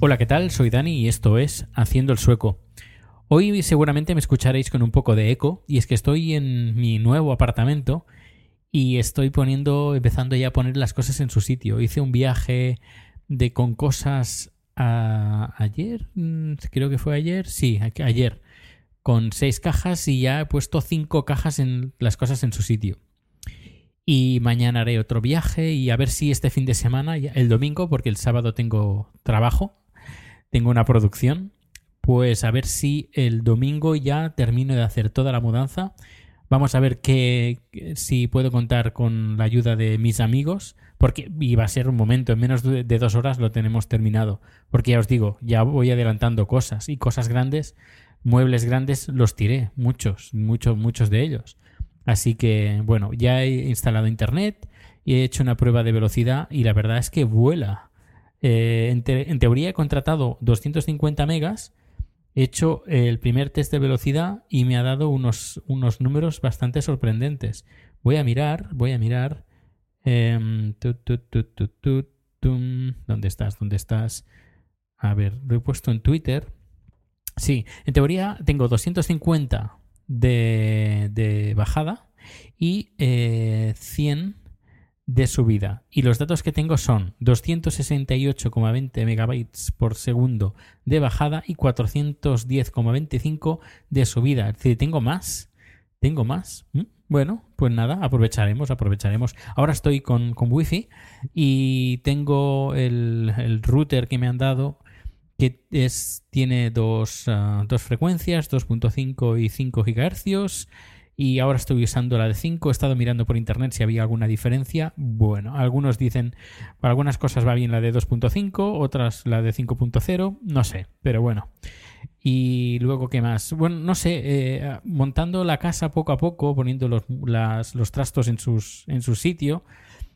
Hola, ¿qué tal? Soy Dani y esto es Haciendo el Sueco. Hoy seguramente me escucharéis con un poco de eco y es que estoy en mi nuevo apartamento y estoy poniendo, empezando ya a poner las cosas en su sitio. Hice un viaje de con cosas ayer, mm, creo que fue ayer, sí, ayer, con seis cajas y ya he puesto cinco cajas en las cosas en su sitio. Y mañana haré otro viaje y a ver si este fin de semana, el domingo, porque el sábado tengo trabajo, tengo una producción, pues a ver si el domingo ya termino de hacer toda la mudanza. Vamos a ver que, si puedo contar con la ayuda de mis amigos, porque va a ser un momento, en menos de, dos horas lo tenemos terminado. Porque ya os digo, ya voy adelantando cosas y cosas grandes, muebles grandes los tiré, muchos, muchos, muchos de ellos. Así que, bueno, ya he instalado internet y he hecho una prueba de velocidad y la verdad es que vuela. Eh, en teoría he contratado 250 megas, he hecho el primer test de velocidad y me ha dado unos, unos números bastante sorprendentes. Voy a mirar, voy a mirar. em. ¿Dónde estás? ¿Dónde estás? A ver, lo he puesto en Twitter. Sí, en teoría tengo 250 de, de bajada y eh, 100 de subida. Y los datos que tengo son 268,20 megabytes por segundo de bajada y 410,25 de subida. Es decir, tengo más. Tengo más. ¿Mm? Bueno, pues nada, aprovecharemos, aprovecharemos. Ahora estoy con, con wifi y tengo el, el router que me han dado que es, tiene dos, ah, dos frecuencias, 2.5 y 5 gigahercios. Y ahora estoy usando la de 5. He estado mirando por internet si había alguna diferencia. Bueno, algunos dicen, para algunas cosas va bien la de 2.5, otras la de 5.0. No sé, pero bueno. Y luego, ¿qué más? Bueno, no sé, eh, montando la casa poco a poco, poniendo los, las- los trastos en, sus, en su sitio.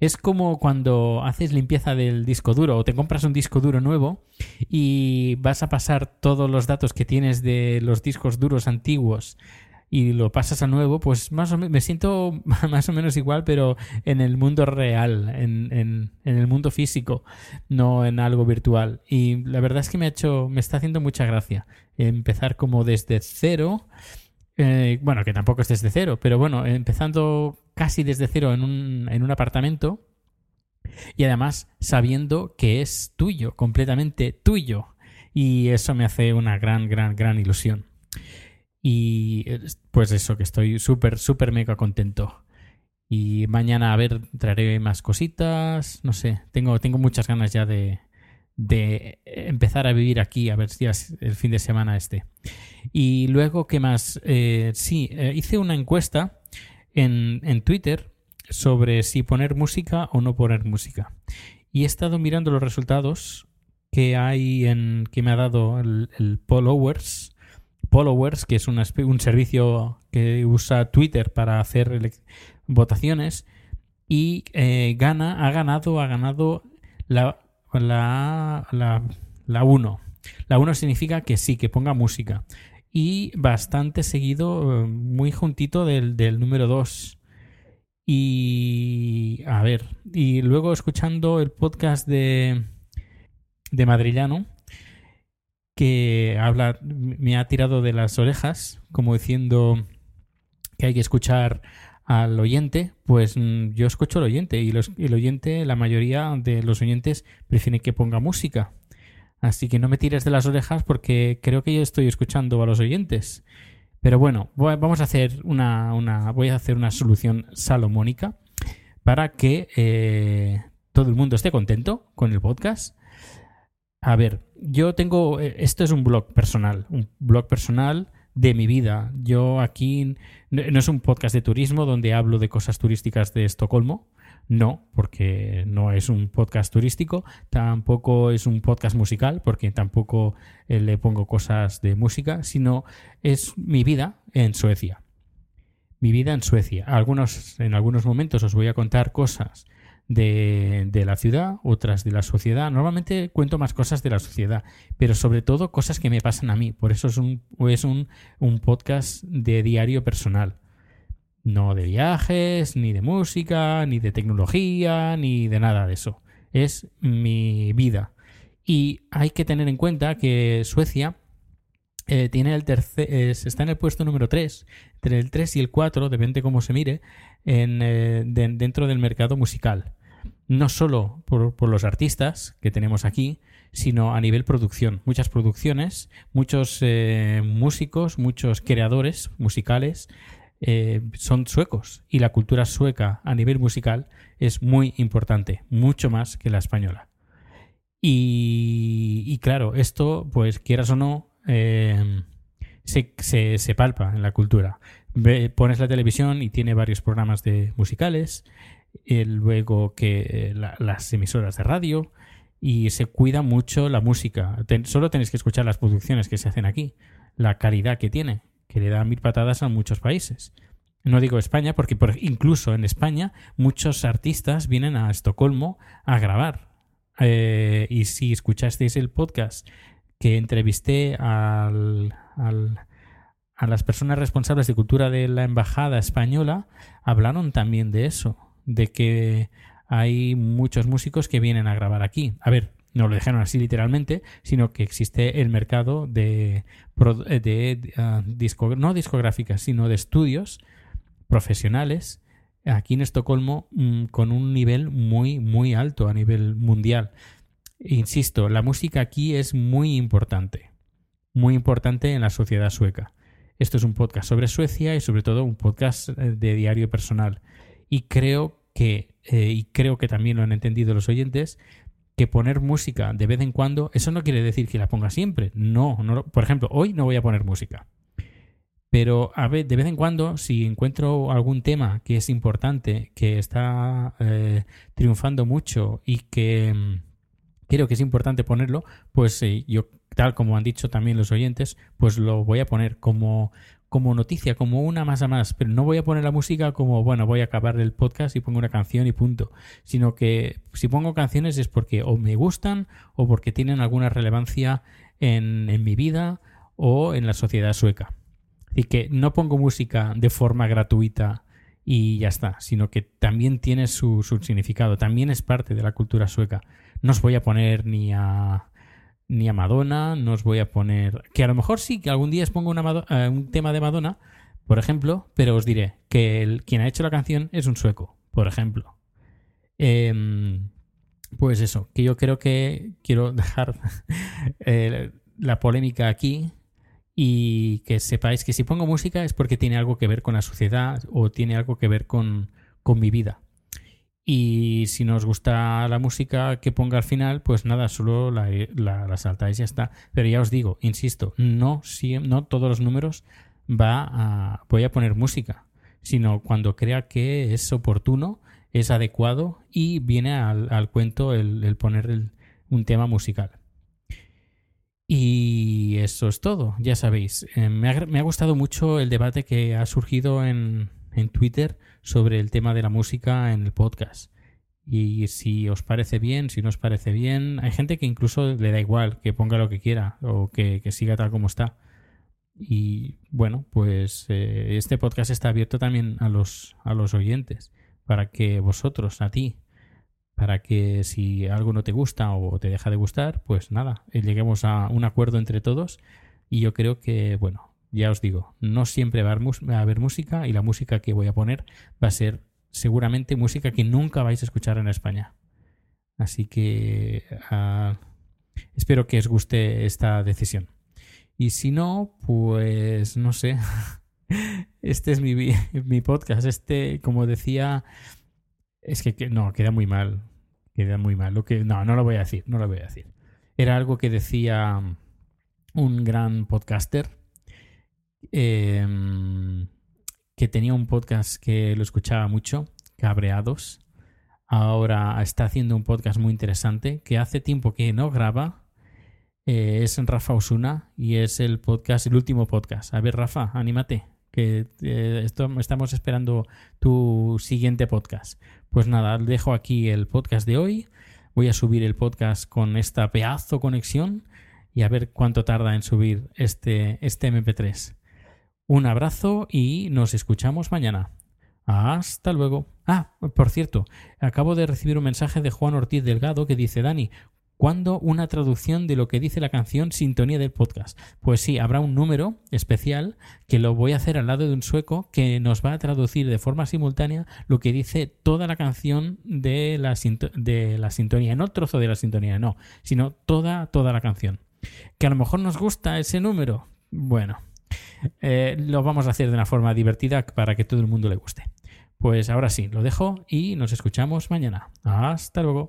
Es como cuando haces limpieza del disco duro o te compras un disco duro nuevo y vas a pasar todos los datos que tienes de los discos duros antiguos y lo pasas a nuevo, pues más o me siento más o menos igual, pero en el mundo real, en, en- en el mundo físico, no en algo virtual. Y la verdad es que me ha hecho, me está haciendo mucha gracia empezar como desde cero. eh, bueno, que tampoco es desde cero, pero bueno, empezando casi desde cero en un, en un apartamento y además sabiendo que es tuyo, completamente tuyo. Y eso me hace una gran, gran, gran ilusión. Y eh, pues eso, que estoy súper, súper mega contento. Y mañana, a ver, traeré más cositas. No sé, tengo, tengo muchas ganas ya de, de empezar a vivir aquí, a ver si es el fin de semana este. Y luego, ¿qué más? Eh, sí, eh, hice una encuesta en, en Twitter sobre si poner música o no poner música. Y he estado mirando los resultados que hay en que me ha dado el, el Followers, Followers, que es un servicio que usa Twitter para hacer votaciones y eh, gana, ha ganado, ha ganado la la la la 1. La 1 significa que sí, que ponga música. y bastante seguido, eh, muy juntito del, del número 2. Y a ver, y luego escuchando el podcast de, de Madrillano, que habla, me ha tirado de las orejas, como diciendo que hay que escuchar al oyente, pues mm, yo escucho al oyente y los, el oyente, la mayoría de los oyentes prefieren que ponga música. Así que no me tires de las orejas porque creo que yo estoy escuchando a los oyentes. Pero bueno, vamos a hacer una, una voy a hacer una solución salomónica para que eh, todo el mundo esté contento con el podcast. A ver, yo tengo, eh, esto es un blog personal, un blog personal de mi vida. Yo aquí no es un podcast de turismo donde hablo de cosas turísticas de Estocolmo. No, porque no es un podcast turístico. Tampoco es un podcast musical, porque tampoco eh, le pongo cosas de música, sino es mi vida en Suecia. Mi vida en Suecia. Algunos, en algunos momentos os voy a contar cosas de, la ciudad, otras de la sociedad. Normalmente cuento más cosas de la sociedad, pero sobre todo cosas que me pasan a mí. Por eso es un, es un, un podcast de diario personal. No de viajes, ni de música, ni de tecnología, ni de nada de eso. Es mi vida. Y hay que tener en cuenta que Suecia eh, tiene el tercer, está en el puesto número 3, entre el 3 y el 4, depende cómo se mire, eh, dentro del mercado musical. No solo por, los artistas que tenemos aquí, sino a nivel producción. Muchas producciones, muchos eh, músicos, muchos creadores musicales son suecos y la cultura sueca a nivel musical es muy importante, mucho más que la española. Y, claro, esto, pues quieras o no, eh, se, se, palpa en la cultura. Pones la televisión y tiene varios programas de musicales, y luego que eh, las emisoras de radio y se cuida mucho la música. solo tenéis que escuchar las producciones que se hacen aquí, la calidad que tiene, que le da mil patadas a muchos países. No digo España, porque incluso en España muchos artistas vienen a Estocolmo a grabar. Eh, y si escuchasteis el podcast que entrevisté al, a las personas responsables de cultura de la embajada española, hablaron también de eso, de que hay muchos músicos que vienen a grabar aquí. A ver, no lo dejaron así literalmente, sino que existe el mercado de, de, ah, no discográficas, sino de estudios profesionales aquí en Estocolmo mm, con un nivel muy, muy alto a nivel mundial. Insisto, la música aquí es muy importante, muy importante en la sociedad sueca. Esto es un podcast sobre Suecia y sobre todo un podcast eh, de diario personal. Y creo que, eh, y creo que también lo han entendido los oyentes, que poner música de vez en cuando, eso no quiere decir que la ponga siempre. No, no por ejemplo, hoy no voy a poner música. Pero a de vez en cuando, si encuentro algún tema que es importante, que está eh, triunfando mucho y que mm, creo que es importante ponerlo, pues yo, tal como han dicho también los oyentes, pues lo voy a poner como, como noticia, como una más a más, pero no voy a poner la música como, bueno, voy a acabar el podcast y pongo una canción y punto, sino que si pongo canciones es porque o me gustan o porque tienen alguna relevancia en, en mi vida o en la sociedad sueca. Y que no pongo música de forma gratuita y ya está, sino que también tiene su, su significado, también es parte de la cultura sueca. No os voy a poner ni a ni a Madonna, no os voy a poner... Que a lo mejor sí, que algún día os pongo una eh, un tema de Madonna, por ejemplo, pero os diré que el, quien ha hecho la canción es un sueco, por ejemplo. Em, pues eso, que yo creo que quiero dejar eh, la polémica aquí y que sepáis que si pongo música es porque tiene algo que ver con la sociedad o tiene algo que ver con, con mi vida. Y si nos gusta la música que ponga al final, pues nada, solo la, la, saltáis y ya está. Pero ya os digo, insisto, no, todos los números va a, voy a poner música, sino cuando crea que es oportuno, es adecuado y viene al, cuento el, poner un tema musical. Y eso es todo, ya sabéis. Eh, me, ha, me, ha, gustado mucho el debate que ha surgido en, en Twitter sobre el tema de la música en el podcast. Y si os parece bien, si no os parece bien, hay gente que incluso le da igual que ponga lo que quiera o que, siga tal como está. Y bueno, pues eh, este podcast está abierto también a los, a los oyentes, para que vosotros, a ti, para que si algo no te gusta o te deja de gustar, pues nada, lleguemos a un acuerdo entre todos. Y yo creo que, bueno, ya os digo, no siempre va a haber música y la música que voy a poner va a ser seguramente música que nunca vais a escuchar en España. Así que uh, espero que os guste esta decisión. Y si no, pues no sé. Este es mi, mi podcast. Este, como decía, es que, que, no, queda muy mal. Queda muy mal. Lo que, no, no lo voy a decir. No lo voy a decir. Era algo que decía un gran podcaster. Eh, que tenía un podcast que lo escuchaba mucho, Cabreados. Ahora está haciendo un podcast muy interesante que hace tiempo que no graba. Eh, es Rafa Osuna y es el podcast, el último podcast. A ver, Rafa, anímate, que eh, estamos esperando tu siguiente podcast. Pues nada, dejo aquí el podcast de hoy. Voy a subir el podcast con esta pedazo conexión y a ver cuánto tarda en subir este, este MP3. Un abrazo y nos escuchamos mañana. Hasta luego. Ah, por cierto, acabo de recibir un mensaje de Juan Ortiz Delgado que dice, Dani, ¿cuándo una traducción de lo que dice la canción Sintonía del Podcast? Pues sí, habrá un número especial que lo voy a hacer al lado de un sueco que nos va a traducir de forma simultánea lo que dice toda la canción de la, sintonía, no el trozo de la sintonía, no, sino toda, toda la canción. Que a lo mejor nos gusta ese número. Bueno, eh, lo vamos a hacer de una forma divertida para que todo el mundo le guste. Pues ahora sí, lo dejo y nos escuchamos mañana. Hasta luego.